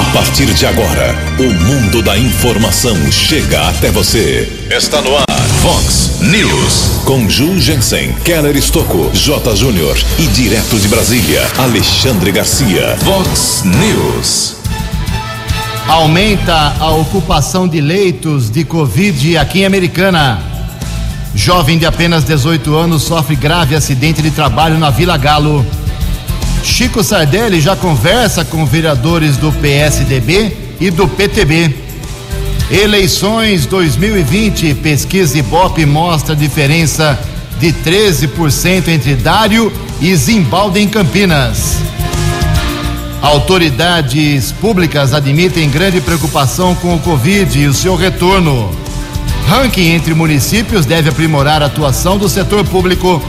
A partir de agora, o mundo da informação chega até você. Está no ar, Fox News. Com Ju Jensen, Keller Estocco, J. Júnior e direto de Brasília, Alexandre Garcia. Fox News. Aumenta a ocupação de leitos de Covid aqui em Americana. Jovem de apenas 18 anos sofre grave acidente de trabalho na Vila Galo. Chico Sardelli já conversa com vereadores do PSDB e do PTB. Eleições 2020, pesquisa Ibope mostra diferença de 13% entre Dário e Zimbaldo em Campinas. Autoridades públicas admitem grande preocupação com o Covid e o seu retorno. Ranking entre municípios deve aprimorar a atuação do setor público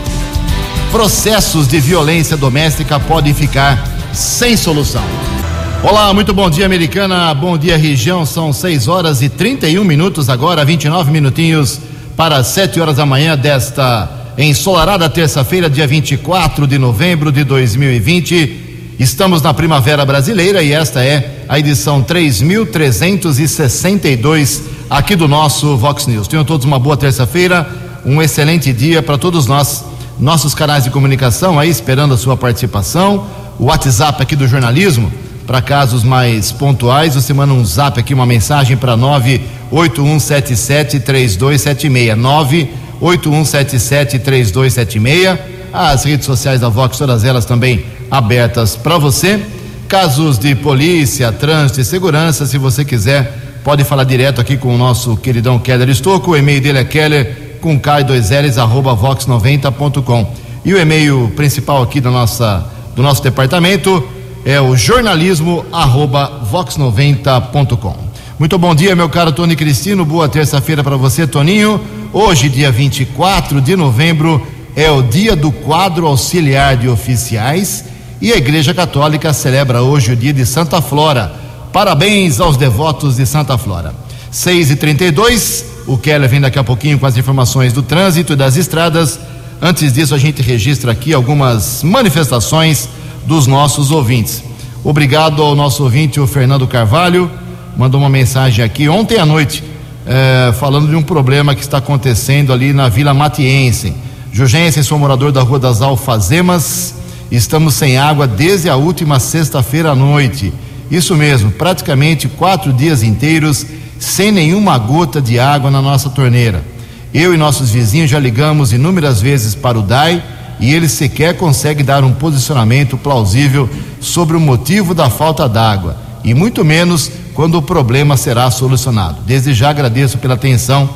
processos de violência doméstica podem ficar sem solução. Olá, muito bom dia, americana. Bom dia, região. São 6 horas e 31 minutos agora, 29 minutinhos para 7 horas da manhã desta ensolarada terça-feira, dia 24 de novembro de 2020. Estamos na primavera brasileira e esta é a edição 3362 aqui do nosso Vox News. Tenham todos uma boa terça-feira, um excelente dia para todos nós nossos canais de comunicação aí esperando a sua participação, o WhatsApp aqui do jornalismo, para casos mais pontuais, você manda um zap aqui, uma mensagem para 981773276, 981773276, as redes sociais da Vox, todas elas também abertas para você. Casos de polícia, trânsito e segurança, se você quiser, pode falar direto aqui com o nosso queridão Keller Estocco, o e-mail dele é keller com K2Ls, arroba vox90.com. E o e-mail principal aqui da nossa, do nosso departamento é o jornalismo arroba vox90.com. Muito bom dia, meu caro Tony Cristino. Boa terça-feira para você, Toninho. Hoje, dia 24 de novembro, é o dia do quadro auxiliar de oficiais e a Igreja Católica celebra hoje o dia de Santa Flora. Parabéns aos devotos de Santa Flora. 6 e 32 o Keller vem daqui a pouquinho com as informações do trânsito e das estradas. Antes disso, a gente registra aqui algumas manifestações dos nossos ouvintes. Obrigado ao nosso ouvinte, o Fernando Carvalho, mandou uma mensagem aqui ontem à noite, é, falando de um problema que está acontecendo ali na Vila Matiense. Jurgensen, sou morador da Rua das Alfazemas, estamos sem água desde a última sexta-feira à noite. Isso mesmo, praticamente quatro dias inteiros sem nenhuma gota de água na nossa torneira. Eu e nossos vizinhos já ligamos inúmeras vezes para o DAI e ele sequer consegue dar um posicionamento plausível sobre o motivo da falta d'água, e muito menos quando o problema será solucionado. Desde já agradeço pela atenção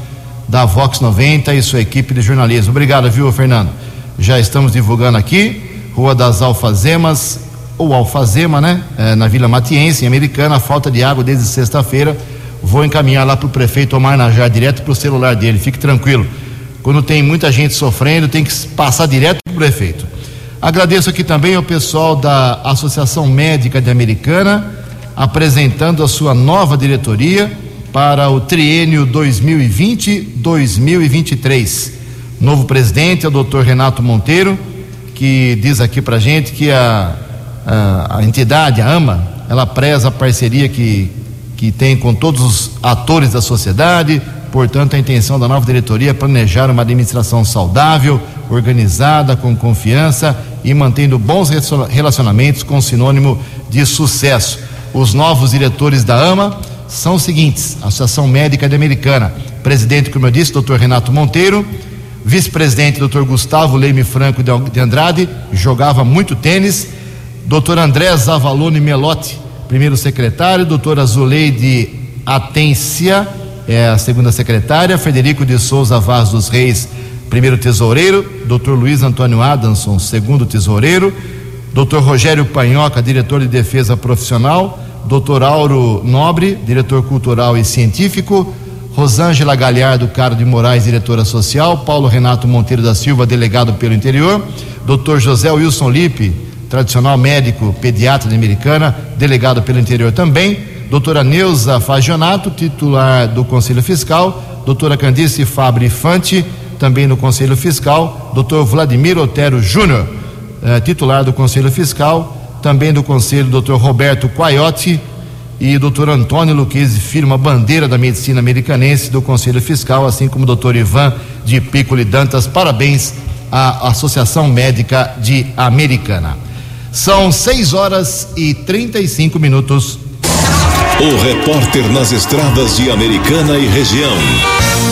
da Vox 90 e sua equipe de jornalismo. Obrigado, viu, Fernando? Já estamos divulgando aqui, Rua das Alfazemas, ou Alfazema, né? É, na Vila Matiense, em Americana, falta de água desde sexta-feira vou encaminhar lá para o prefeito Omar Najar, direto para o celular dele, fique tranquilo. Quando tem muita gente sofrendo, tem que passar direto para o prefeito. Agradeço aqui também ao pessoal da Associação Médica de Americana, apresentando a sua nova diretoria para o triênio 2020-2023. Novo presidente é o doutor Renato Monteiro, que diz aqui para gente que a, a, a entidade, a AMA, ela preza a parceria que que tem com todos os atores da sociedade. Portanto, a intenção da nova diretoria é planejar uma administração saudável, organizada, com confiança e mantendo bons relacionamentos com sinônimo de sucesso. Os novos diretores da AMA são os seguintes: Associação Médica de Americana, presidente, como eu disse, doutor Renato Monteiro, vice-presidente, doutor Gustavo Leime Franco de Andrade, jogava muito tênis, doutor André Zavalone Melotti, primeiro secretário, doutora Zuleide Atência, é a segunda secretária, Frederico de Souza Vaz dos Reis, primeiro tesoureiro, doutor Luiz Antônio Adamson, segundo tesoureiro, doutor Rogério Panhoca, diretor de defesa profissional, doutor Auro Nobre, diretor cultural e científico, Rosângela Galhardo Caro de Moraes, diretora social, Paulo Renato Monteiro da Silva, delegado pelo interior, doutor José Wilson Lipe, tradicional médico pediatra de Americana, delegado pelo interior também, doutora Neuza Fagionato, titular do Conselho Fiscal, doutora Candice Fabri Fante, também no Conselho Fiscal, doutor Vladimir Otero Júnior, eh, titular do Conselho Fiscal, também do Conselho, doutor Roberto Quaiotti, e doutor Antônio Luquezzi Filho, uma bandeira da medicina americanense do Conselho Fiscal, assim como doutor Ivan de Piccoli Dantas. Parabéns à Associação Médica de Americana. São 6 horas e 35 minutos. O repórter nas estradas de Americana e região,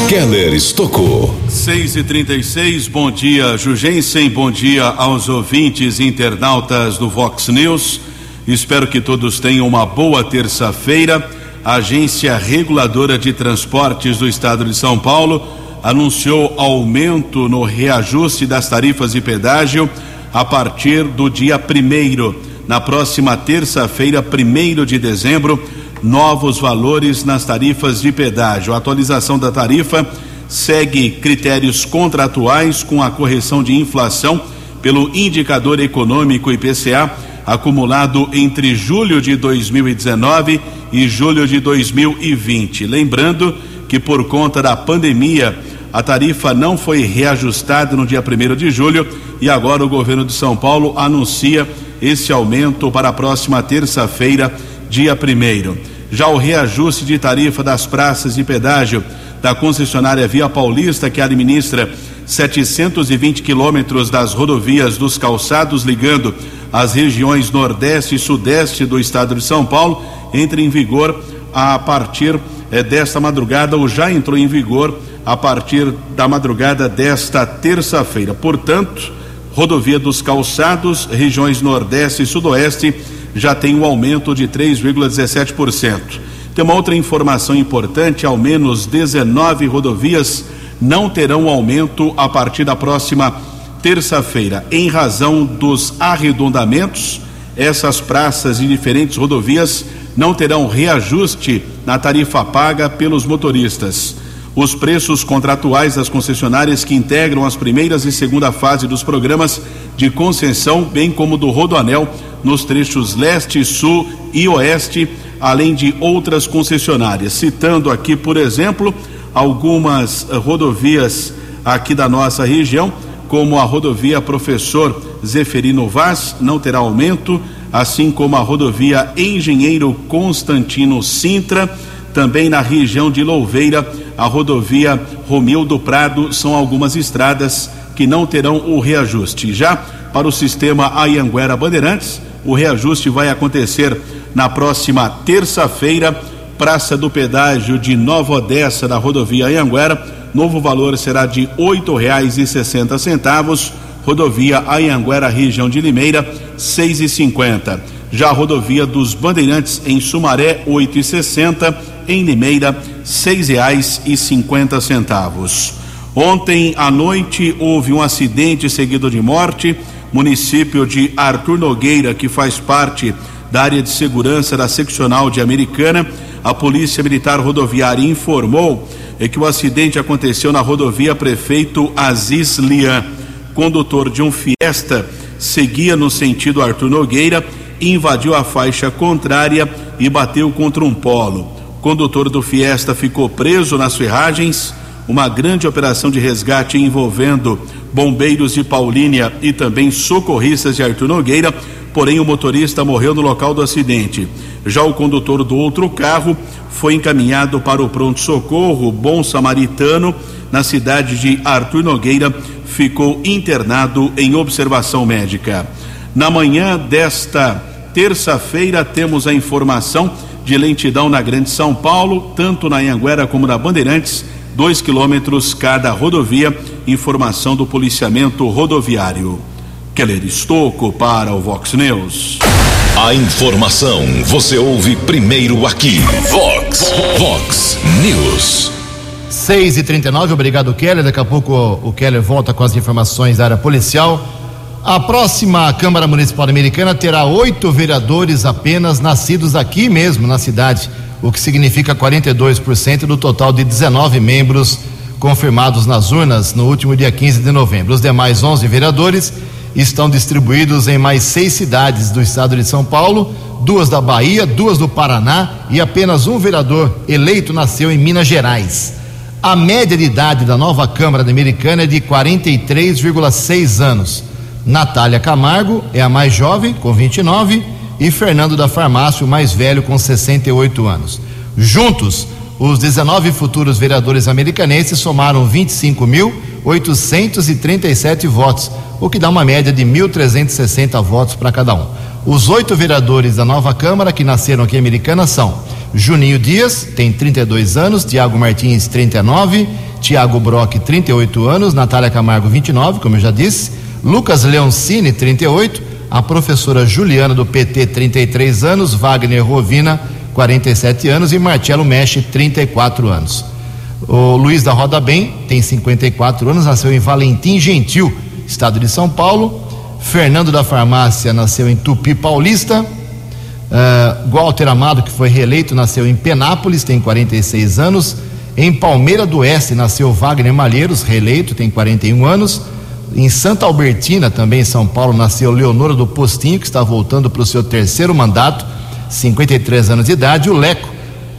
Keller Estocou. 6 e 36 bom dia, Jugensen, bom dia aos ouvintes internautas do Vox News. Espero que todos tenham uma boa terça-feira. A Agência Reguladora de Transportes do Estado de São Paulo anunciou aumento no reajuste das tarifas de pedágio a partir do dia primeiro. Na próxima terça-feira, primeiro de dezembro, novos valores nas tarifas de pedágio. A atualização da tarifa segue critérios contratuais com a correção de inflação pelo indicador econômico IPCA acumulado entre julho de 2019 e julho de 2020. Lembrando que por conta da pandemia, a tarifa não foi reajustada no dia 1 de julho e agora o governo de São Paulo anuncia esse aumento para a próxima terça-feira, dia 1. Já o reajuste de tarifa das praças de pedágio da concessionária Via Paulista, que administra 720 quilômetros das rodovias dos calçados ligando as regiões Nordeste e Sudeste do estado de São Paulo, entra em vigor a partir eh, desta madrugada, ou já entrou em vigor a partir da madrugada desta terça-feira. Portanto, rodovia dos calçados, regiões Nordeste e Sudoeste, já tem um aumento de 3,17%. Tem uma outra informação importante: ao menos 19 rodovias não terão aumento a partir da próxima terça-feira, em razão dos arredondamentos. Essas praças e diferentes rodovias não terão reajuste na tarifa paga pelos motoristas. Os preços contratuais das concessionárias que integram as primeiras e segunda fase dos programas de concessão, bem como do Rodoanel, nos trechos leste, sul e oeste, além de outras concessionárias. Citando aqui, por exemplo, algumas eh, rodovias aqui da nossa região, como a rodovia Professor Zeferino Vaz, não terá aumento, assim como a rodovia Engenheiro Constantino Sintra, também na região de Louveira, a rodovia Romildo Prado, são algumas estradas que não terão o reajuste. Já para o sistema Ayanguera Bandeirantes, o reajuste vai acontecer na próxima terça-feira Praça do Pedágio de Nova Odessa, da rodovia Anhanguera, novo valor será de sessenta centavos. Rodovia Anhanguera, região de Limeira, e cinquenta. Já a rodovia dos Bandeirantes em Sumaré, e sessenta. Em Limeira, seis reais e cinquenta centavos. Ontem à noite houve um acidente seguido de morte, município de Arthur Nogueira, que faz parte da área de segurança da seccional de Americana a Polícia Militar Rodoviária informou é que o acidente aconteceu na rodovia Prefeito Aziz Lian. Condutor de um Fiesta seguia no sentido Arthur Nogueira, invadiu a faixa contrária e bateu contra um polo. Condutor do Fiesta ficou preso nas ferragens. Uma grande operação de resgate envolvendo bombeiros de Paulínia e também socorristas de Arthur Nogueira porém o motorista morreu no local do acidente. Já o condutor do outro carro foi encaminhado para o pronto-socorro Bom Samaritano, na cidade de Arthur Nogueira, ficou internado em observação médica. Na manhã desta terça-feira, temos a informação de lentidão na Grande São Paulo, tanto na Anhanguera como na Bandeirantes, dois quilômetros cada rodovia. Informação do policiamento rodoviário. Keller Estocco para o Vox News. A informação você ouve primeiro aqui. Vox, Vox News. 6 e 39 obrigado Keller. Daqui a pouco o Keller volta com as informações da área policial. A próxima Câmara Municipal Americana terá oito vereadores apenas nascidos aqui mesmo na cidade, o que significa 42% do total de 19 membros confirmados nas urnas no último dia 15 de novembro. Os demais 11 vereadores estão distribuídos em mais seis cidades do estado de São Paulo, duas da Bahia, duas do Paraná e apenas um vereador eleito nasceu em Minas Gerais. A média de idade da nova Câmara Americana é de 43,6 anos. Natália Camargo é a mais jovem, com 29, e Fernando da Farmácia, o mais velho, com 68 anos. Juntos, os 19 futuros vereadores americanenses somaram 25.837 votos, o que dá uma média de 1.360 votos para cada um. Os oito vereadores da nova Câmara que nasceram aqui em Americana são Juninho Dias, tem 32 anos, Tiago Martins, 39, Tiago Brock, 38 anos, Natália Camargo, 29, como eu já disse, Lucas Leoncini, 38, a professora Juliana do PT, 33 anos, Wagner Rovina, 47 anos, e Marcelo Mexe, 34 anos. O Luiz da Roda Bem tem 54 anos, nasceu em Valentim Gentil, estado de São Paulo. Fernando da Farmácia nasceu em Tupi Paulista. Uh, Walter Amado, que foi reeleito, nasceu em Penápolis, tem 46 anos. Em Palmeira do Oeste nasceu Wagner Malheiros, reeleito, tem 41 anos. Em Santa Albertina, também em São Paulo, nasceu Leonora do Postinho, que está voltando para o seu terceiro mandato, 53 anos de idade. O Leco,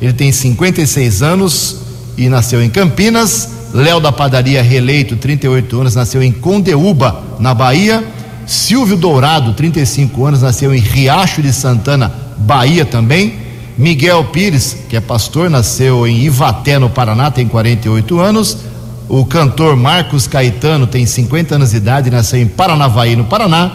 ele tem 56 anos e nasceu em Campinas. Léo da Padaria, reeleito, 38 anos, nasceu em Condeúba, na Bahia. Silvio Dourado, 35 anos, nasceu em Riacho de Santana, Bahia também. Miguel Pires, que é pastor, nasceu em Ivaté, no Paraná, tem 48 anos. O cantor Marcos Caetano tem 50 anos de idade, nasceu em Paranavaí, no Paraná.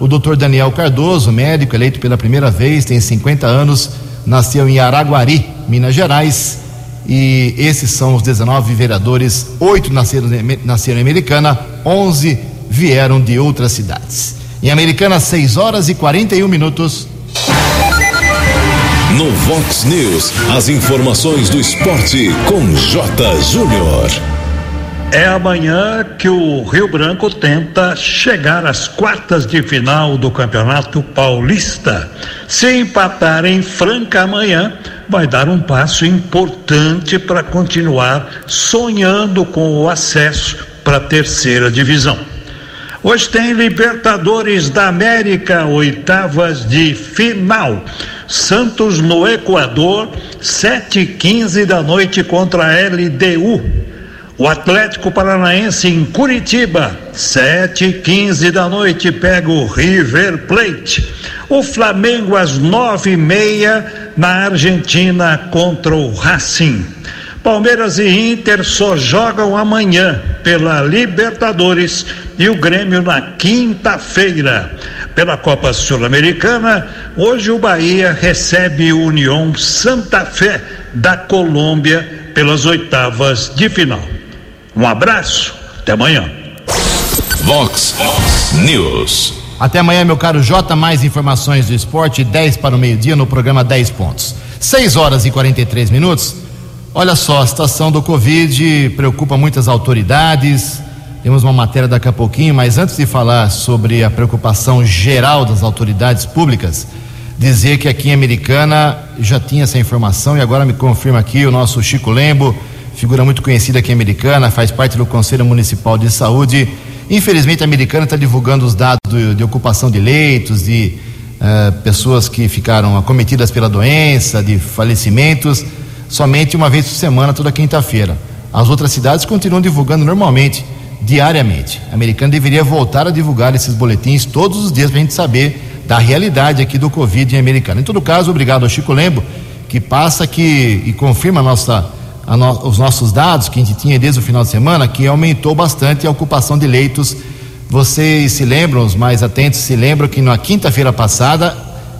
O doutor Daniel Cardoso, médico eleito pela primeira vez, tem 50 anos, nasceu em Araguari, Minas Gerais. E esses são os 19 vereadores, oito nasceram, nasceram em Americana, 11 vieram de outras cidades. Em Americana, 6 horas e 41 minutos. No Vox News, as informações do esporte com J. Júnior. É amanhã que o Rio Branco tenta chegar às quartas de final do Campeonato Paulista. Se empatar em Franca amanhã, vai dar um passo importante para continuar sonhando com o acesso para a terceira divisão. Hoje tem Libertadores da América, oitavas de final. Santos no Equador, 7h15 da noite contra a LDU. O Atlético Paranaense em Curitiba, sete e quinze da noite, pega o River Plate. O Flamengo às nove e meia na Argentina contra o Racing. Palmeiras e Inter só jogam amanhã pela Libertadores e o Grêmio na quinta-feira. Pela Copa Sul-Americana, hoje o Bahia recebe o União Santa Fé da Colômbia pelas oitavas de final. Um abraço, até amanhã. Vox News. Até amanhã, meu caro Jota. Mais informações do esporte, 10 para o meio-dia no programa 10 pontos. 6 horas e 43 minutos. Olha só, a situação do Covid preocupa muitas autoridades. Temos uma matéria daqui a pouquinho, mas antes de falar sobre a preocupação geral das autoridades públicas, dizer que aqui em Americana já tinha essa informação e agora me confirma aqui o nosso Chico Lembo figura muito conhecida aqui americana, faz parte do Conselho Municipal de Saúde. Infelizmente, a americana está divulgando os dados de, de, ocupação de leitos, de uh, pessoas que ficaram acometidas pela doença, de falecimentos, somente uma vez por semana, toda quinta-feira. As outras cidades continuam divulgando normalmente, diariamente. A americana deveria voltar a divulgar esses boletins todos os dias para a gente saber da realidade aqui do Covid em americana. Em todo caso, obrigado ao Chico Lembo, que passa aqui e confirma a nossa no, os nossos dados que a gente tinha desde o final de semana, que aumentou bastante a ocupação de leitos. Vocês se lembram, os mais atentos se lembram que na quinta-feira passada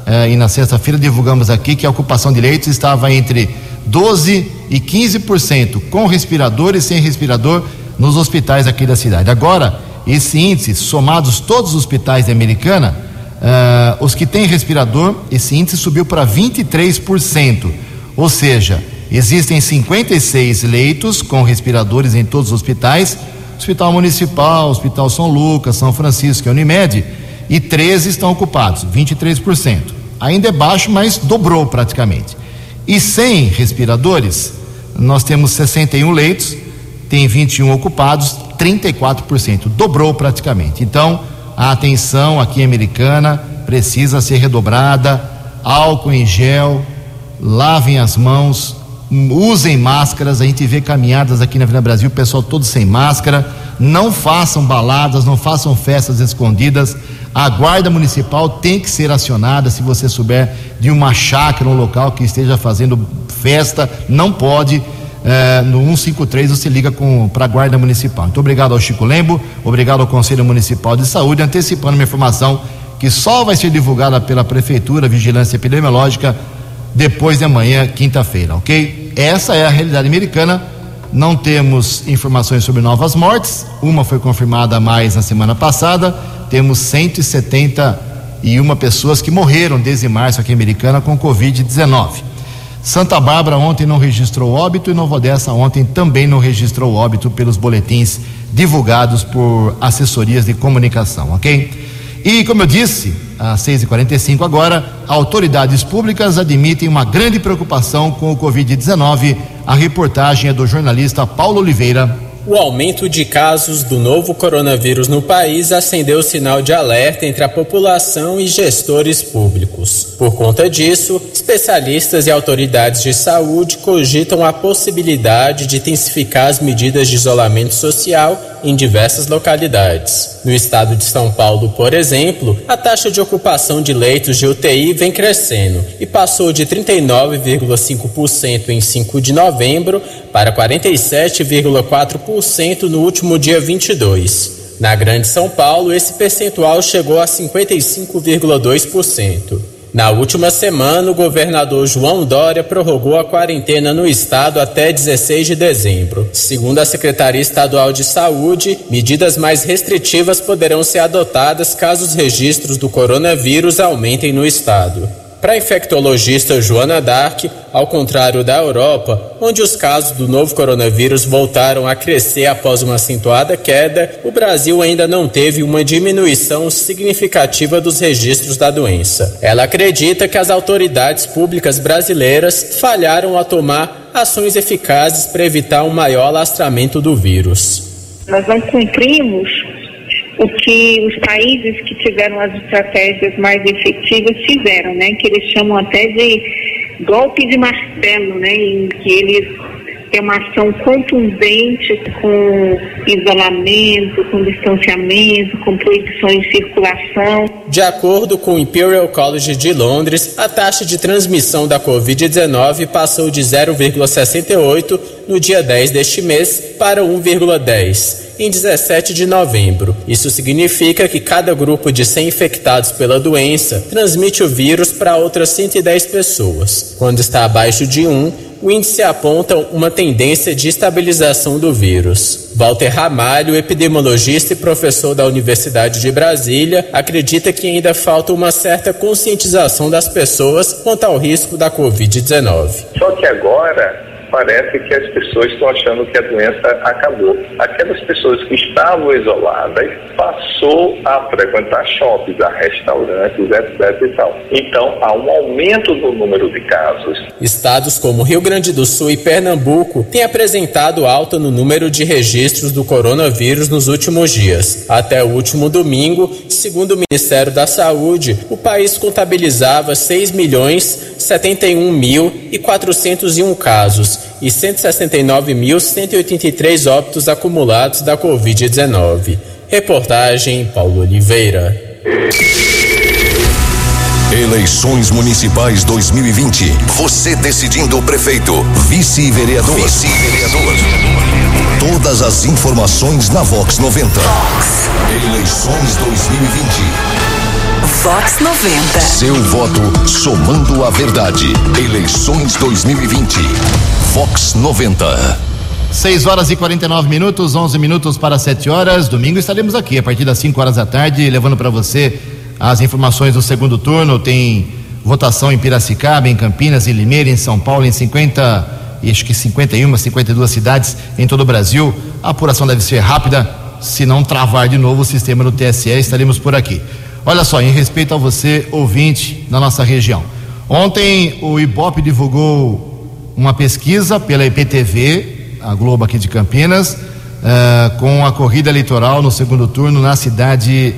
eh, e na sexta-feira divulgamos aqui que a ocupação de leitos estava entre 12 e 15%, com respirador e sem respirador, nos hospitais aqui da cidade. Agora, esse índice, somados todos os hospitais de Americana, eh, os que têm respirador, esse índice subiu para 23%. Ou seja, Existem 56 leitos com respiradores em todos os hospitais, Hospital Municipal, Hospital São Lucas, São Francisco e Unimed, e 13 estão ocupados, 23%. Ainda é baixo, mas dobrou praticamente. E sem respiradores, nós temos 61 leitos, tem 21 ocupados, 34%, dobrou praticamente. Então, a atenção aqui americana precisa ser redobrada, álcool em gel, lavem as mãos, usem máscaras, a gente vê caminhadas aqui na Vila Brasil, o pessoal todo sem máscara, não façam baladas, não façam festas escondidas, A guarda municipal tem que ser acionada se você souber de uma chácara, um local que esteja fazendo festa, não pode. É, no 153 você liga para a Guarda Municipal. Muito obrigado ao Chico Lembo, obrigado ao Conselho Municipal de Saúde, antecipando uma informação que só vai ser divulgada pela Prefeitura, Vigilância Epidemiológica, depois de amanhã, quinta-feira, ok? Essa é a realidade americana. Não temos informações sobre novas mortes, uma foi confirmada mais na semana passada. Temos 171 pessoas que morreram desde março aqui Americana com Covid-19. Santa Bárbara ontem não registrou óbito e Nova Odessa ontem também não registrou óbito pelos boletins divulgados por assessorias de comunicação, ok? E como eu disse, às 6h45 agora, autoridades públicas admitem uma grande preocupação com o Covid-19. A reportagem é do jornalista Paulo Oliveira o aumento de casos do novo coronavírus no país acendeu sinal de alerta entre a população e gestores públicos. Por conta disso, especialistas e autoridades de saúde cogitam a possibilidade de intensificar as medidas de isolamento social em diversas localidades. No estado de São Paulo, por exemplo, a taxa de ocupação de leitos de UTI vem crescendo e passou de 39,5% em 5 de novembro para 47,4% no último dia 22. Na Grande São Paulo, esse percentual chegou a 55,2%. Na última semana, o governador João Dória prorrogou a quarentena no estado até 16 de dezembro. Segundo a Secretaria Estadual de Saúde, medidas mais restritivas poderão ser adotadas caso os registros do coronavírus aumentem no estado. Para a infectologista Joana Dark, ao contrário da Europa, onde os casos do novo coronavírus voltaram a crescer após uma acentuada queda, o Brasil ainda não teve uma diminuição significativa dos registros da doença. Ela acredita que as autoridades públicas brasileiras falharam a tomar ações eficazes para evitar um maior alastramento do vírus. Nós não cumprimos o que os países que tiveram as estratégias mais efetivas fizeram, né? Que eles chamam até de golpe de martelo, né? Em que eles têm uma ação contundente com isolamento, com distanciamento, com proibições de circulação. De acordo com o Imperial College de Londres, a taxa de transmissão da Covid-19 passou de 0,68 no dia 10 deste mês para 1,10 em 17 de novembro. Isso significa que cada grupo de 100 infectados pela doença transmite o vírus para outras 110 pessoas. Quando está abaixo de 1, o índice aponta uma tendência de estabilização do vírus. Walter Ramalho, epidemiologista e professor da Universidade de Brasília, acredita que ainda falta uma certa conscientização das pessoas quanto ao risco da Covid-19. Só que agora parece que as pessoas estão achando que a doença acabou. Aquelas pessoas que estavam isoladas passou a frequentar shoppings, a restaurantes, etc. E tal. Então, há um aumento no número de casos. Estados como Rio Grande do Sul e Pernambuco têm apresentado alta no número de registros do coronavírus nos últimos dias. Até o último domingo, segundo o Ministério da Saúde, o país contabilizava 6 milhões 71 mil e 401 casos e 169.183 óbitos acumulados da Covid-19. Reportagem Paulo Oliveira. Eleições Municipais 2020. Você decidindo o prefeito, vice-vereador. Vice-vereador. Todas as informações na Vox 90. Vox. Eleições 2020. Vox 90. Seu voto somando a verdade. Eleições 2020. Vox 90. 6 horas e 49 minutos, 11 minutos para 7 horas. Domingo estaremos aqui a partir das 5 horas da tarde, levando para você as informações do segundo turno. Tem votação em Piracicaba, em Campinas, em Limeira, em São Paulo, em 50 e acho que 51, 52 cidades em todo o Brasil. A apuração deve ser rápida, se não travar de novo o sistema do TSE, estaremos por aqui. Olha só, em respeito a você, ouvinte da nossa região. Ontem o Ibope divulgou uma pesquisa pela IPTV, a Globo aqui de Campinas, uh, com a corrida eleitoral no segundo turno na cidade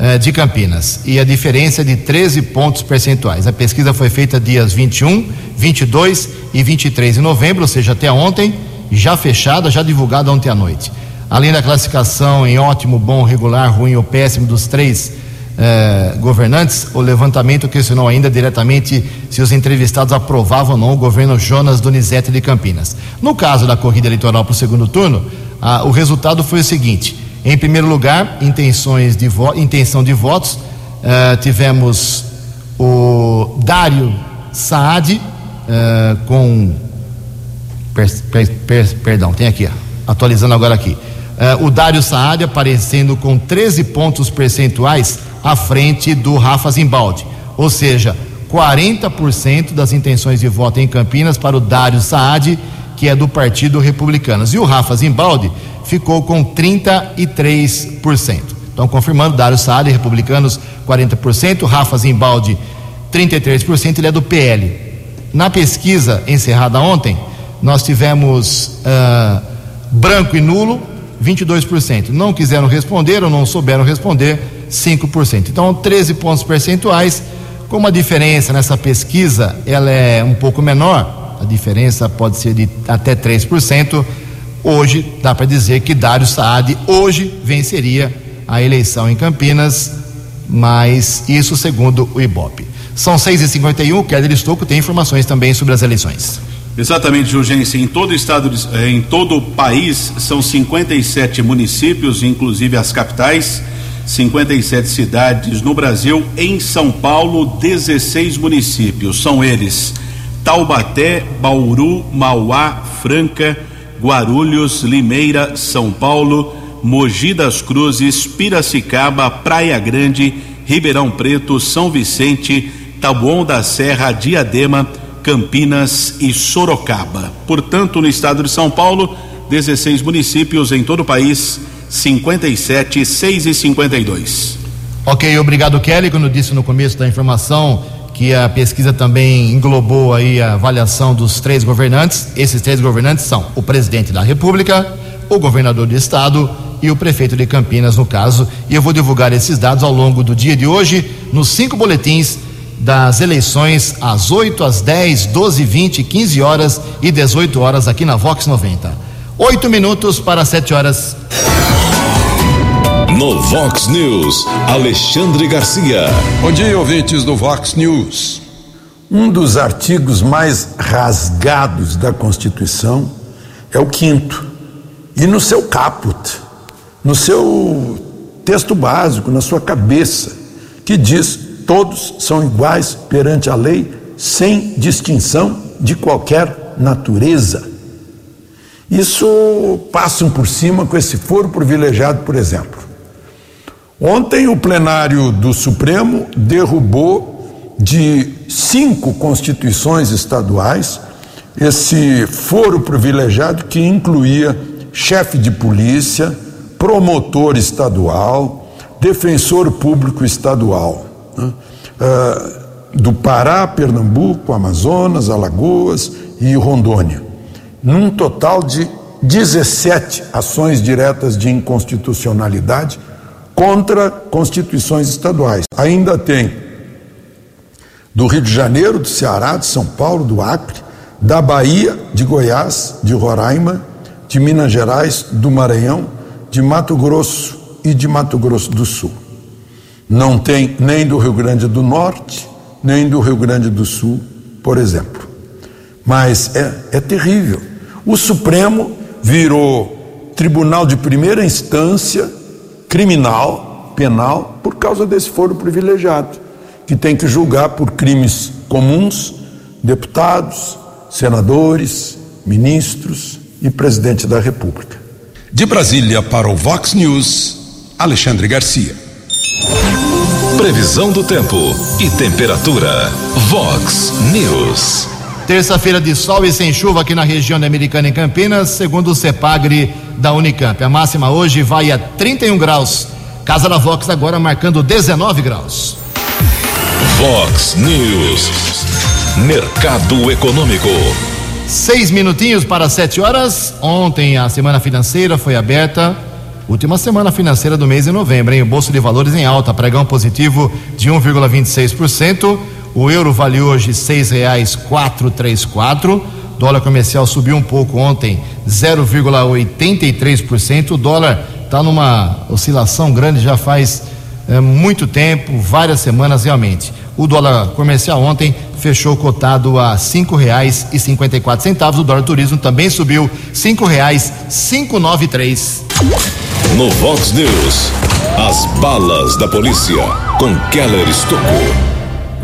uh, de Campinas. E a diferença é de 13 pontos percentuais. A pesquisa foi feita dias 21, 22 e 23 de novembro, ou seja, até ontem, já fechada, já divulgada ontem à noite. Além da classificação em ótimo, bom, regular, ruim ou péssimo dos três eh, governantes, o levantamento questionou ainda diretamente se os entrevistados aprovavam ou não o governo Jonas Donizete de Campinas. No caso da corrida eleitoral para o segundo turno, ah, o resultado foi o seguinte: em primeiro lugar, intenções de intenção de votos, eh, tivemos o Dário Saad eh, com per, per, per, perdão, tem aqui, atualizando agora aqui. o Dário Saad aparecendo com 13 pontos percentuais à frente do Rafa Zimbaldi. Ou seja, 40% das intenções de voto em Campinas para o Dário Saad, que é do Partido Republicano. E o Rafa Zimbaldi ficou com 33%. Então, confirmando, Dário Saad, Republicanos, 40%, Rafa Zimbaldi, 33%, ele é do PL. Na pesquisa encerrada ontem, nós tivemos uh, branco e nulo, 22%. Não quiseram responder ou não souberam responder, 5%. Então, 13 pontos percentuais. Como a diferença nessa pesquisa ela é um pouco menor, a diferença pode ser de até 3%. Hoje dá para dizer que Dário Saad hoje venceria a eleição em Campinas, mas isso segundo o Ibope. São 6h51, o Keller Estocco tem informações também sobre as eleições. Exatamente, Jurgense. Em todo o estado, eh, em todo o país, são 57 municípios, inclusive as capitais 57 cidades no Brasil, em São Paulo, 16 municípios. São eles: Taubaté, Bauru, Mauá, Franca, Guarulhos, Limeira, São Paulo, Mogi das Cruzes, Piracicaba, Praia Grande, Ribeirão Preto, São Vicente, Taboão da Serra, Diadema, Campinas e Sorocaba. Portanto, no estado de São Paulo, 16 municípios em todo o país 57, 6 e 52. Ok, obrigado, Kelly. Quando disse no começo da informação que a pesquisa também englobou aí a avaliação dos três governantes. Esses três governantes são o presidente da República, o governador do estado e o prefeito de Campinas, no caso. E eu vou divulgar esses dados ao longo do dia de hoje nos cinco boletins das eleições às 8, às 10, 12, 20, 15 horas e 18 horas aqui na Vox 90. Oito minutos para sete horas. No Vox News, Alexandre Garcia. Bom dia, ouvintes do Vox News. Um dos artigos mais rasgados da Constituição é o quinto. E no seu caput, no seu texto básico, na sua cabeça, que diz: todos são iguais perante a lei, sem distinção de qualquer natureza. Isso passam por cima com esse foro privilegiado, por exemplo. Ontem o plenário do Supremo derrubou de cinco constituições estaduais esse foro privilegiado que incluía chefe de polícia, promotor estadual, defensor público estadual, né? uh, do Pará, Pernambuco, Amazonas, Alagoas e Rondônia num total de 17 ações diretas de inconstitucionalidade contra constituições estaduais. Ainda tem do Rio de Janeiro, do Ceará, de São Paulo, do Acre, da Bahia, de Goiás, de Roraima, de Minas Gerais, do Maranhão, de Mato Grosso e de Mato Grosso do Sul. Não tem nem do Rio Grande do Norte, nem do Rio Grande do Sul, por exemplo. Mas é, é terrível. O Supremo virou tribunal de primeira instância criminal, penal, por causa desse foro privilegiado, que tem que julgar por crimes comuns deputados, senadores, ministros e presidente da República. De Brasília para o Vox News, Alexandre Garcia. Previsão do tempo e temperatura. Vox News. Terça-feira de sol e sem chuva aqui na região da Americana em Campinas, segundo o CEPAGRE da Unicamp. A máxima hoje vai a 31 graus. Casa da Vox agora marcando 19 graus. Vox News. Mercado Econômico. Seis minutinhos para sete horas. Ontem a semana financeira foi aberta. Última semana financeira do mês de novembro, hein? O Bolsa de Valores em alta, pregão positivo de 1,26%. O euro vale hoje seis reais quatro três quatro. Dólar comercial subiu um pouco ontem, 0,83%. O dólar está numa oscilação grande já faz é, muito tempo, várias semanas realmente. O dólar comercial ontem fechou cotado a cinco reais e cinquenta e quatro centavos. O dólar turismo também subiu cinco reais cinco nove três. No Vox News, as balas da polícia com Keller Estocou.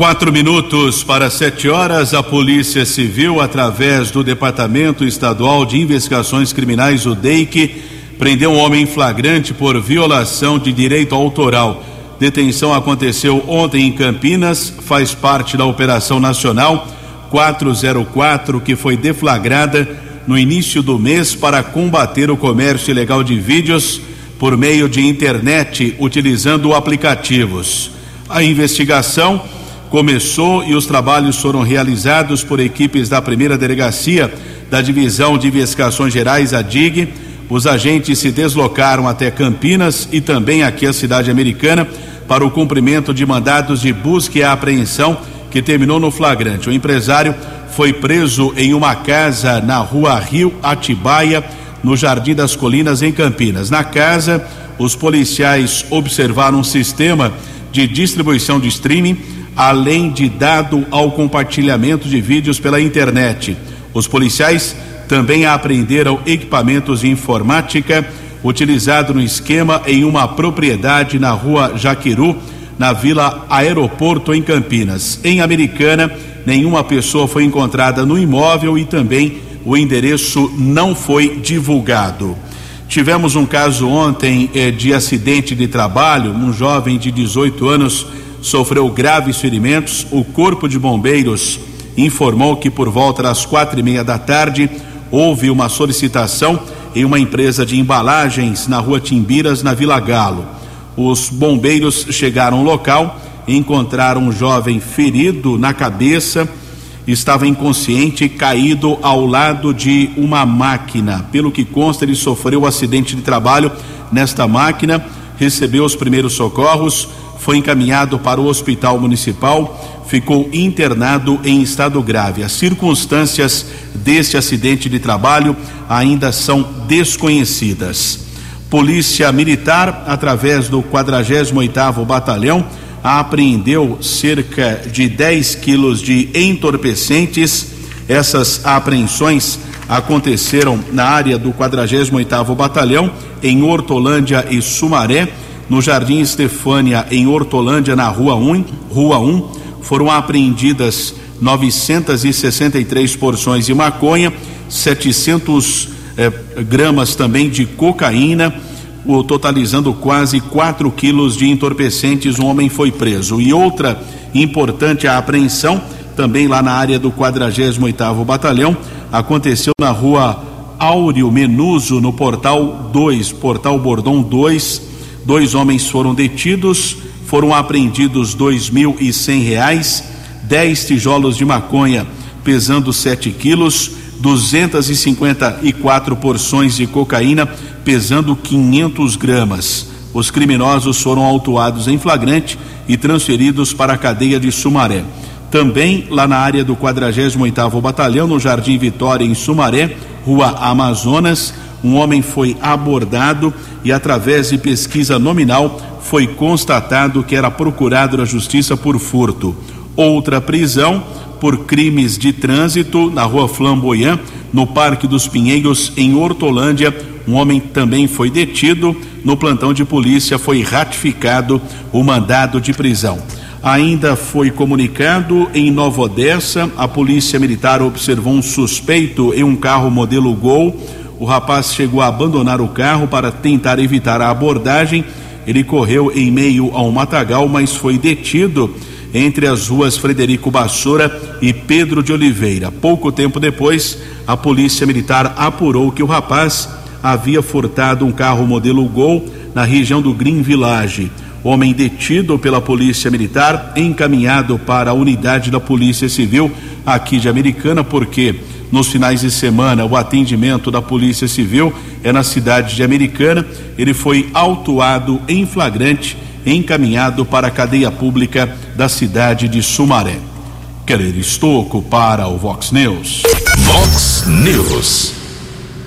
Quatro minutos para sete horas, a Polícia Civil, através do Departamento Estadual de Investigações Criminais, o DEIC, prendeu um homem flagrante por violação de direito autoral. Detenção aconteceu ontem em Campinas, faz parte da Operação Nacional 404, que foi deflagrada no início do mês para combater o comércio ilegal de vídeos por meio de internet, utilizando aplicativos. A investigação começou e os trabalhos foram realizados por equipes da primeira delegacia da Divisão de Investigações Gerais, a DIG. Os agentes se deslocaram até Campinas e também aqui a cidade americana para o cumprimento de mandados de busca e apreensão que terminou no flagrante. O empresário foi preso em uma casa na rua Rio Atibaia, no Jardim das Colinas, em Campinas. Na casa, os policiais observaram um sistema de distribuição de streaming além de dado ao compartilhamento de vídeos pela internet. Os policiais também apreenderam equipamentos de informática utilizado no esquema em uma propriedade na rua Jaquiru, na Vila Aeroporto, em Campinas. Em Americana, nenhuma pessoa foi encontrada no imóvel e também o endereço não foi divulgado. Tivemos um caso ontem eh, de acidente de trabalho, um jovem de 18 anos sofreu graves ferimentos. O Corpo de Bombeiros informou que por volta das quatro e meia da tarde houve uma solicitação em uma empresa de embalagens na rua Timbiras, na Vila Galo. Os bombeiros chegaram ao local e encontraram um jovem ferido na cabeça, estava inconsciente, caído ao lado de uma máquina. Pelo que consta, ele sofreu um acidente de trabalho nesta máquina, recebeu os primeiros socorros, foi encaminhado para o hospital municipal, ficou internado em estado grave. As circunstâncias deste acidente de trabalho ainda são desconhecidas. Polícia Militar, através do 48º Batalhão, apreendeu cerca de 10 quilos de entorpecentes. Essas apreensões aconteceram na área do 48º Batalhão, em Hortolândia e Sumaré no Jardim Estefânia, em Hortolândia, na Rua 1, Rua 1 foram apreendidas 963 porções de maconha, 700 eh, gramas também de cocaína, o, totalizando quase 4 quilos de entorpecentes. Um homem foi preso. E outra importante apreensão, também lá na área do 48 Batalhão, aconteceu na rua Áureo Menuso, no Portal 2, Portal Bordão 2 Dois homens foram detidos, foram apreendidos dois mil e cem reais, dez tijolos de maconha pesando 7 quilos, 254 porções de cocaína pesando 500 gramas. Os criminosos foram autuados em flagrante e transferidos para a cadeia de Sumaré. Também lá na área do 48º Batalhão, no Jardim Vitória, em Sumaré, Rua Amazonas, um homem foi abordado e, através de pesquisa nominal, foi constatado que era procurado na justiça por furto. Outra prisão por crimes de trânsito na rua Flamboyant, no Parque dos Pinheiros, em Hortolândia. Um homem também foi detido. No plantão de polícia foi ratificado o mandado de prisão. Ainda foi comunicado em Nova Odessa, a polícia militar observou um suspeito em um carro modelo Gol o rapaz chegou a abandonar o carro para tentar evitar a abordagem. Ele correu em meio a um matagal, mas foi detido entre as ruas Frederico Bassora e Pedro de Oliveira. Pouco tempo depois, a polícia militar apurou que o rapaz havia furtado um carro modelo Gol na região do Green Village. Homem detido pela polícia militar, encaminhado para a unidade da Polícia Civil aqui de Americana, porque nos finais de semana, o atendimento da Polícia Civil é na cidade de Americana. Ele foi autuado em flagrante, encaminhado para a cadeia pública da cidade de Sumaré. Querer Estoco para o Vox News. Vox News.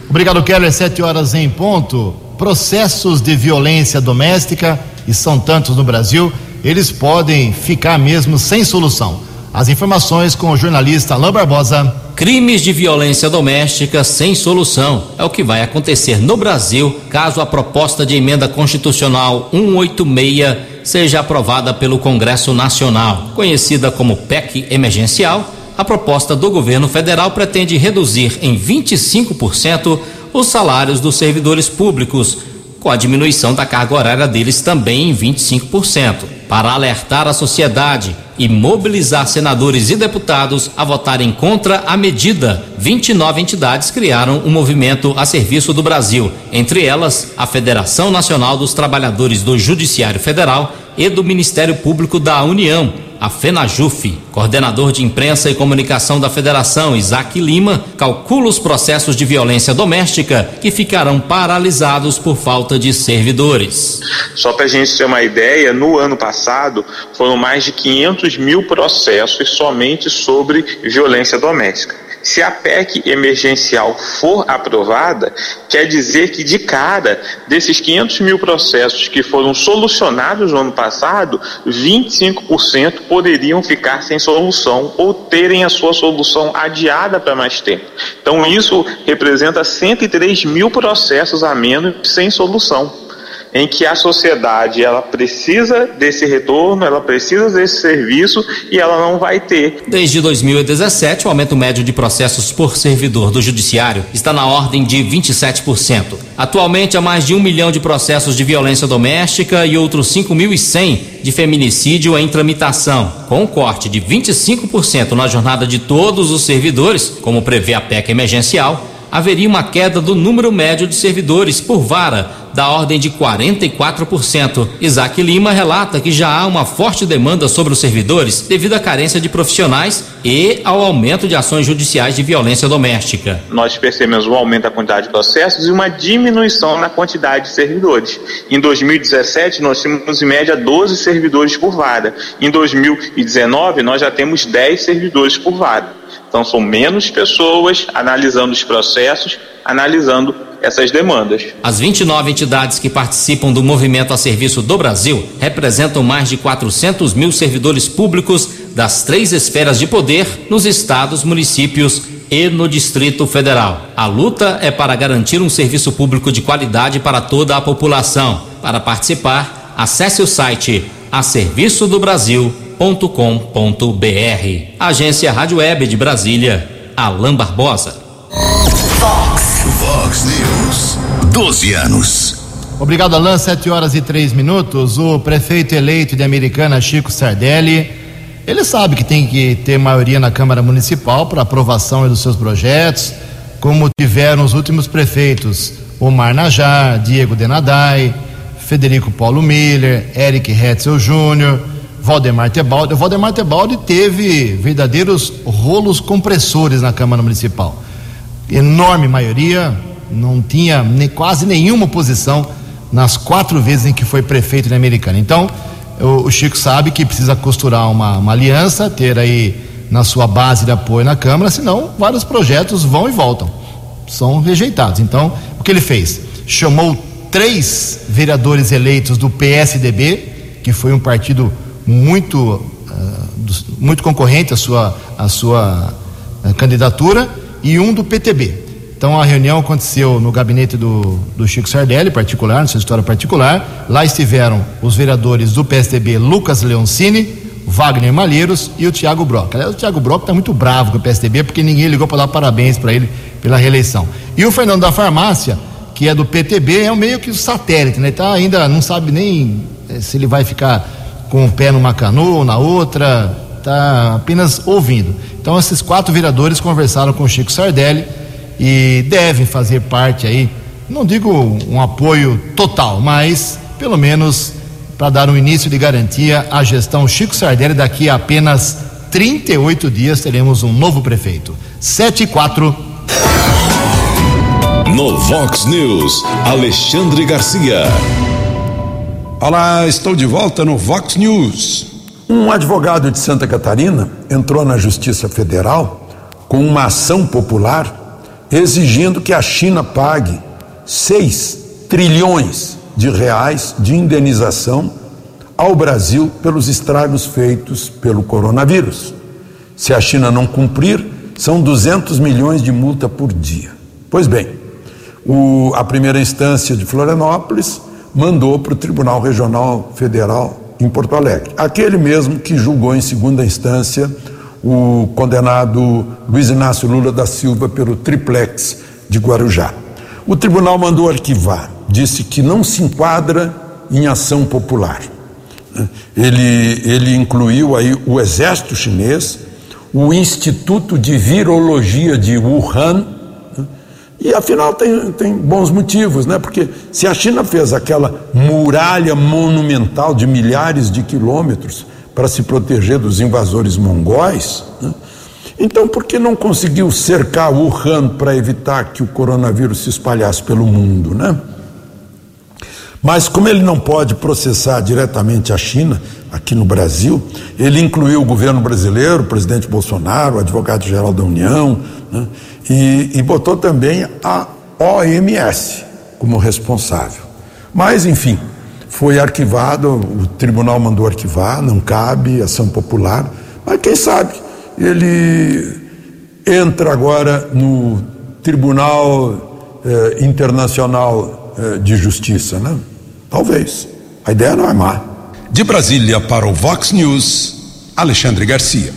Obrigado, Keller. Sete horas em ponto. Processos de violência doméstica e são tantos no Brasil, eles podem ficar mesmo sem solução. As informações com o jornalista Alain Barbosa. Crimes de violência doméstica sem solução é o que vai acontecer no Brasil caso a proposta de emenda constitucional 186 seja aprovada pelo Congresso Nacional. Conhecida como PEC emergencial, a proposta do governo federal pretende reduzir em 25% os salários dos servidores públicos, com a diminuição da carga horária deles também em 25%, para alertar a sociedade e mobilizar senadores e deputados a votarem contra a medida. 29 entidades criaram um movimento a serviço do Brasil, entre elas a Federação Nacional dos Trabalhadores do Judiciário Federal e do Ministério Público da União, a FENAJUF. Coordenador de Imprensa e Comunicação da Federação, Isaac Lima, calcula os processos de violência doméstica que ficarão paralisados por falta de servidores. Só para a gente ter uma ideia, no ano passado foram mais de 500 mil processos somente sobre violência doméstica. Se a PEC emergencial for aprovada, quer dizer que de cara desses 500 mil processos que foram solucionados no ano passado, 25% poderiam ficar sem solução ou terem a sua solução adiada para mais tempo. Então isso representa 103 mil processos a menos sem solução em que a sociedade ela precisa desse retorno, ela precisa desse serviço e ela não vai ter. Desde 2017, o aumento médio de processos por servidor do judiciário está na ordem de 27%. Atualmente, há mais de um milhão de processos de violência doméstica e outros 5.100 de feminicídio em tramitação, com um corte de 25% na jornada de todos os servidores, como prevê a PEC emergencial haveria uma queda do número médio de servidores por vara, da ordem de 44%. Isaac Lima relata que já há uma forte demanda sobre os servidores devido à carência de profissionais e ao aumento de ações judiciais de violência doméstica. Nós percebemos um aumento da quantidade de processos e uma diminuição na quantidade de servidores. Em 2017, nós tínhamos em média 12 servidores por vara. Em 2019, nós já temos 10 servidores por vara. Então, são menos pessoas analisando os processos, analisando essas demandas. As 29 entidades que participam do movimento a serviço do Brasil representam mais de 400 mil servidores públicos das três esferas de poder nos estados, municípios e no Distrito Federal. A luta é para garantir um serviço público de qualidade para toda a população. Para participar, acesse o site a Agência Rádio Web de Brasília, Alain Barbosa. Fox. Fox News. 12 anos. Obrigado, Alain. 7 horas e 3 minutos. O prefeito eleito de Americana, Chico Sardelli, ele sabe que tem que ter maioria na Câmara Municipal para aprovação dos seus projetos, como tiveram os últimos prefeitos, Omar Najar, Diego Denadai, Federico Paulo Miller, Eric Hetzel Júnior, Valdemar Tebaldi. O Valdemar Tebaldi teve verdadeiros rolos compressores na Câmara Municipal. Enorme maioria, não tinha nem, quase nenhuma oposição nas quatro vezes em que foi prefeito na Americana. Então, o, o Chico sabe que precisa costurar uma, uma aliança, ter aí na sua base de apoio na Câmara, senão vários projetos vão e voltam, são rejeitados. Então, o que ele fez? Chamou três vereadores eleitos do PSDB, que foi um partido muito, uh, muito concorrente à sua, à sua uh, candidatura, e um do PTB. Então a reunião aconteceu no gabinete do, do Chico Sardelli, particular, no seu escritório particular. Lá estiveram os vereadores do PSDB Lucas Leoncini, Wagner Malheiros e o Tiago Brock. Aliás, o Tiago Brock está muito bravo com o PSDB porque ninguém ligou para dar parabéns para ele pela reeleição. E o Fernando da Farmácia, que é do PTB, é meio que o satélite, né? Tá, ainda não sabe nem eh, se ele vai ficar com o pé numa canoa, na outra, está apenas ouvindo. Então, esses quatro vereadores conversaram com o Chico Sardelli e devem fazer parte aí, não digo um apoio total, mas pelo menos para dar um início de garantia à gestão Chico Sardelli. Daqui a apenas 38 dias teremos um novo prefeito. 7 e 4. No Vox News, Alexandre Garcia. Olá, estou de volta no Vox News. Um advogado de Santa Catarina entrou na Justiça Federal com uma ação popular exigindo que a China pague 6 trilhões de reais de indenização ao Brasil pelos estragos feitos pelo coronavírus. Se a China não cumprir, são 200 milhões de multa por dia. Pois bem, o, a primeira instância de Florianópolis mandou para o Tribunal Regional Federal em Porto Alegre, aquele mesmo que julgou em segunda instância o condenado Luiz Inácio Lula da Silva pelo triplex de Guarujá. O tribunal mandou arquivar, disse que não se enquadra em ação popular. Ele, ele incluiu aí o exército chinês, o Instituto de Virologia de Wuhan, e afinal tem, tem bons motivos, né? Porque se a China fez aquela muralha monumental de milhares de quilômetros para se proteger dos invasores mongóis, né? então por que não conseguiu cercar Wuhan para evitar que o coronavírus se espalhasse pelo mundo, né? Mas como ele não pode processar diretamente a China aqui no Brasil, ele incluiu o governo brasileiro, o presidente Bolsonaro, o advogado-geral da União, né? e, e botou também a OMS como responsável. Mas, enfim, foi arquivado, o tribunal mandou arquivar, não cabe ação popular, mas quem sabe ele entra agora no Tribunal eh, Internacional eh, de Justiça, né? Talvez. A ideia não é má. De Brasília para o Vox News, Alexandre Garcia.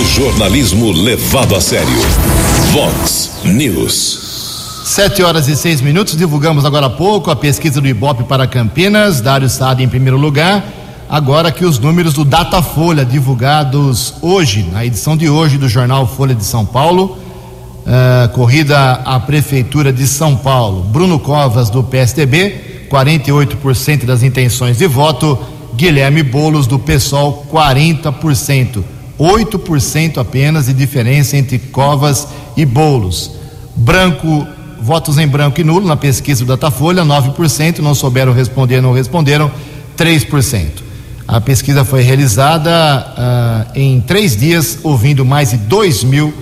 O jornalismo levado a sério. Vox News. Sete horas e seis minutos, divulgamos agora há pouco a pesquisa do Ibope para Campinas, Dário Sade em primeiro lugar. Agora que os números do Datafolha divulgados hoje, na edição de hoje do jornal Folha de São Paulo, uh, corrida à Prefeitura de São Paulo. Bruno Covas, do PSDB, 48% das intenções de voto. Guilherme Bolos, do PSOL, 40%. 8% apenas de diferença entre Covas e Bolos. Branco, votos em branco e nulo na pesquisa do Datafolha, 9%. Não souberam responder, não responderam, 3%. A pesquisa foi realizada uh, em três dias, ouvindo mais de 2 mil uh,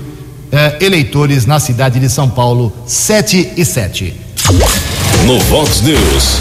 eleitores na cidade de São Paulo, 7 e 7. No Vox News,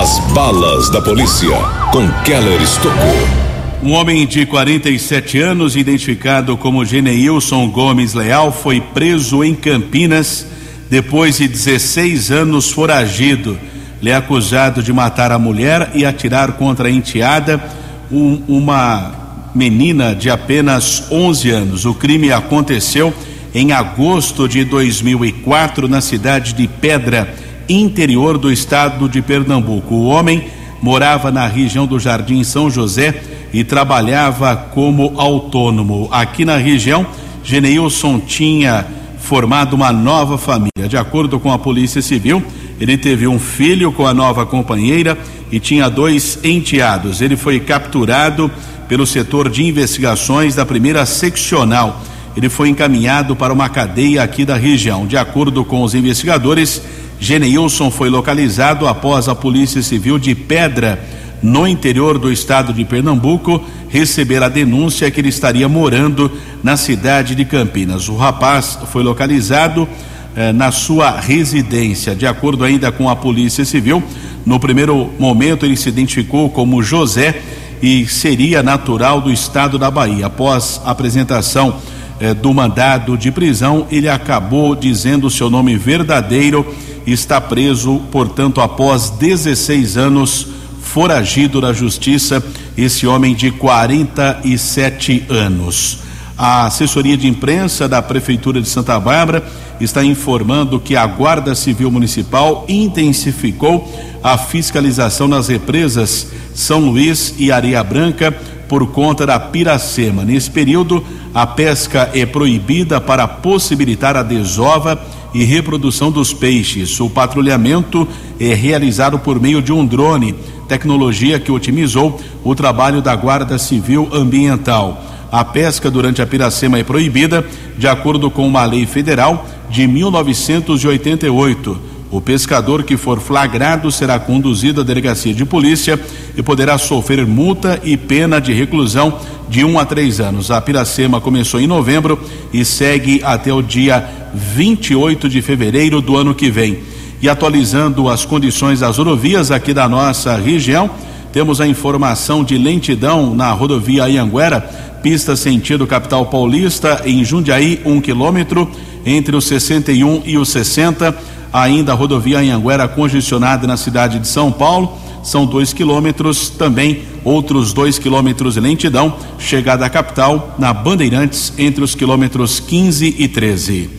as balas da polícia com Keller Estocou. Um homem de 47 anos, identificado como Geneilson Gomes Leal, foi preso em Campinas depois de 16 anos foragido. Ele é acusado de matar a mulher e atirar contra a enteada, um, uma menina de apenas 11 anos. O crime aconteceu em agosto de 2004 na cidade de Pedra interior do estado de Pernambuco. O homem morava na região do Jardim São José e trabalhava como autônomo. Aqui na região, Geneilson tinha formado uma nova família. De acordo com a Polícia Civil, ele teve um filho com a nova companheira e tinha dois enteados. Ele foi capturado pelo setor de investigações da primeira seccional. Ele foi encaminhado para uma cadeia aqui da região. De acordo com os investigadores, Geneilson foi localizado após a Polícia Civil de Pedra, no interior do estado de Pernambuco, receber a denúncia que ele estaria morando na cidade de Campinas. O rapaz foi localizado eh, na sua residência. De acordo ainda com a Polícia Civil, no primeiro momento ele se identificou como José e seria natural do estado da Bahia. Após a apresentação eh, do mandado de prisão, ele acabou dizendo o seu nome verdadeiro está preso, portanto, após 16 anos foragido da justiça, esse homem de 47 anos. A assessoria de imprensa da Prefeitura de Santa Bárbara está informando que a Guarda Civil Municipal intensificou a fiscalização nas represas São Luís e Areia Branca por conta da piracema. Nesse período, a pesca é proibida para possibilitar a desova e reprodução dos peixes. O patrulhamento é realizado por meio de um drone, tecnologia que otimizou o trabalho da Guarda Civil Ambiental. A pesca durante a piracema é proibida, de acordo com uma lei federal de 1988. O pescador que for flagrado será conduzido à delegacia de polícia e poderá sofrer multa e pena de reclusão de um a três anos. A Piracema começou em novembro e segue até o dia 28 de fevereiro do ano que vem. E atualizando as condições das rodovias aqui da nossa região, temos a informação de lentidão na rodovia Ianguera, pista sentido capital paulista, em Jundiaí, um quilômetro, entre os 61 e os 60. Ainda a rodovia Anhanguera congestionada na cidade de São Paulo, são dois quilômetros, também outros dois quilômetros de lentidão, chegada à capital, na Bandeirantes, entre os quilômetros 15 e 13.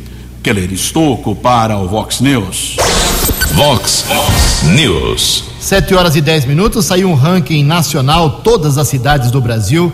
Keller Estocco para o Vox News. Vox News. Sete horas e 10 minutos, saiu um ranking nacional, todas as cidades do Brasil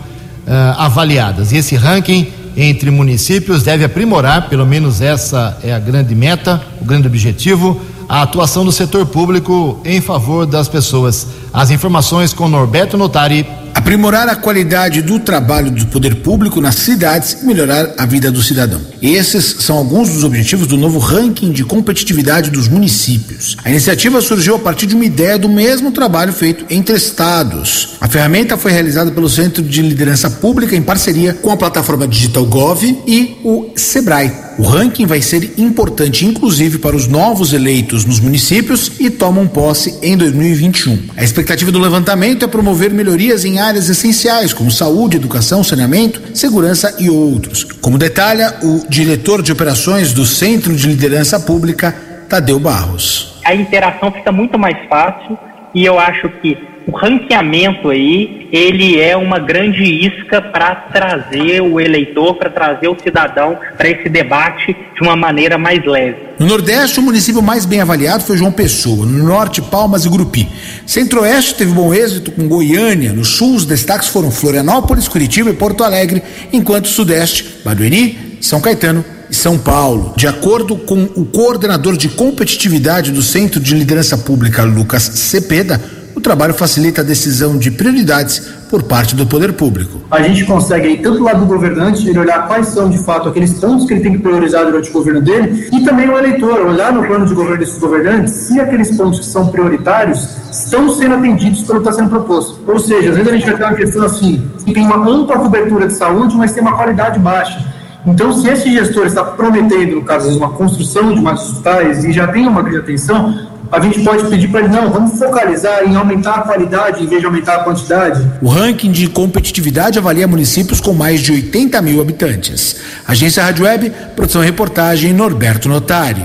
uh, avaliadas. E esse ranking entre municípios deve aprimorar, pelo menos essa é a grande meta, o grande objetivo, a atuação do setor público em favor das pessoas. As informações com Norberto Notari aprimorar a qualidade do trabalho do poder público nas cidades e melhorar a vida do cidadão. Esses são alguns dos objetivos do novo ranking de competitividade dos municípios. A iniciativa surgiu a partir de uma ideia do mesmo trabalho feito entre estados. A ferramenta foi realizada pelo Centro de Liderança Pública em parceria com a plataforma Digital Gov e o Sebrae. O ranking vai ser importante, inclusive, para os novos eleitos nos municípios e tomam posse em 2021. A expectativa do levantamento é promover melhorias em áreas essenciais, como saúde, educação, saneamento, segurança e outros. Como detalha o diretor de operações do Centro de Liderança Pública, Tadeu Barros. A interação fica muito mais fácil e eu acho que o ranqueamento aí, ele é uma grande isca para trazer o eleitor, para trazer o cidadão para esse debate de uma maneira mais leve. No Nordeste, o município mais bem avaliado foi João Pessoa. No Norte, Palmas e Grupi. Centro-Oeste teve bom êxito com Goiânia. No Sul, os destaques foram Florianópolis, Curitiba e Porto Alegre, enquanto Sudeste, Barueri, São Caetano e São Paulo. De acordo com o coordenador de competitividade do Centro de Liderança Pública, Lucas Cepeda, o trabalho facilita a decisão de prioridades por parte do poder público. A gente consegue aí, tanto lado do governante, ele olhar quais são de fato aqueles pontos que ele tem que priorizar durante o governo dele, e também o eleitor olhar no plano de governo desses governantes se aqueles pontos que são prioritários estão sendo atendidos pelo que está sendo proposto. Ou seja, às vezes a gente vai ter uma questão assim, que tem uma ampla cobertura de saúde, mas tem uma qualidade baixa. Então, se esse gestor está prometendo, no caso, uma construção de mais hospitais e já tem uma grande atenção, a gente pode pedir para ele, não, vamos focalizar em aumentar a qualidade em vez de aumentar a quantidade. O ranking de competitividade avalia municípios com mais de 80 mil habitantes. Agência Rádio Web, produção e reportagem Norberto Notari.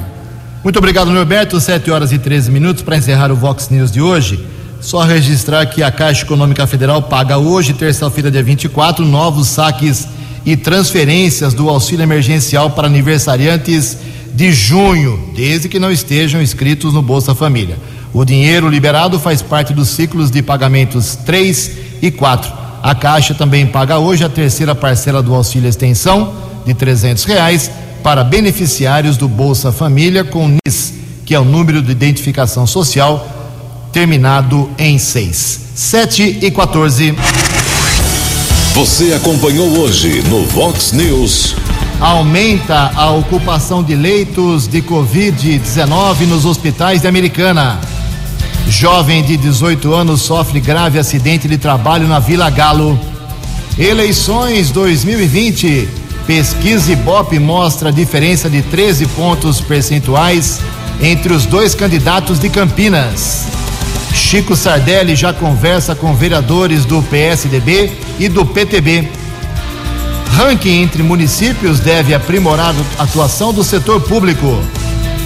Muito obrigado, Norberto. 7 horas e 13 minutos para encerrar o Vox News de hoje. Só registrar que a Caixa Econômica Federal paga hoje, terça-feira, dia 24, novos saques e transferências do auxílio emergencial para aniversariantes de junho, desde que não estejam inscritos no Bolsa Família. O dinheiro liberado faz parte dos ciclos de pagamentos 3 e 4. A Caixa também paga hoje a terceira parcela do auxílio extensão de trezentos reais para beneficiários do Bolsa Família com NIS, que é o número de identificação social terminado em 6. 7 e 14. Você acompanhou hoje no Vox News. Aumenta a ocupação de leitos de Covid-19 nos hospitais de Americana. Jovem de 18 anos sofre grave acidente de trabalho na Vila Galo. Eleições 2020. Pesquisa Ibope mostra diferença de 13 pontos percentuais entre os dois candidatos de Campinas. Chico Sardelli já conversa com vereadores do PSDB e do PTB. Ranking entre municípios deve aprimorar a atuação do setor público.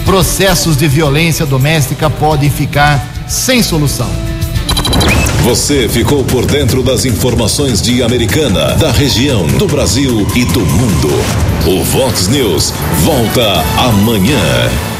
Processos de violência doméstica podem ficar sem solução. Você ficou por dentro das informações de Americana, da região, do Brasil e do mundo. O Vox News volta amanhã.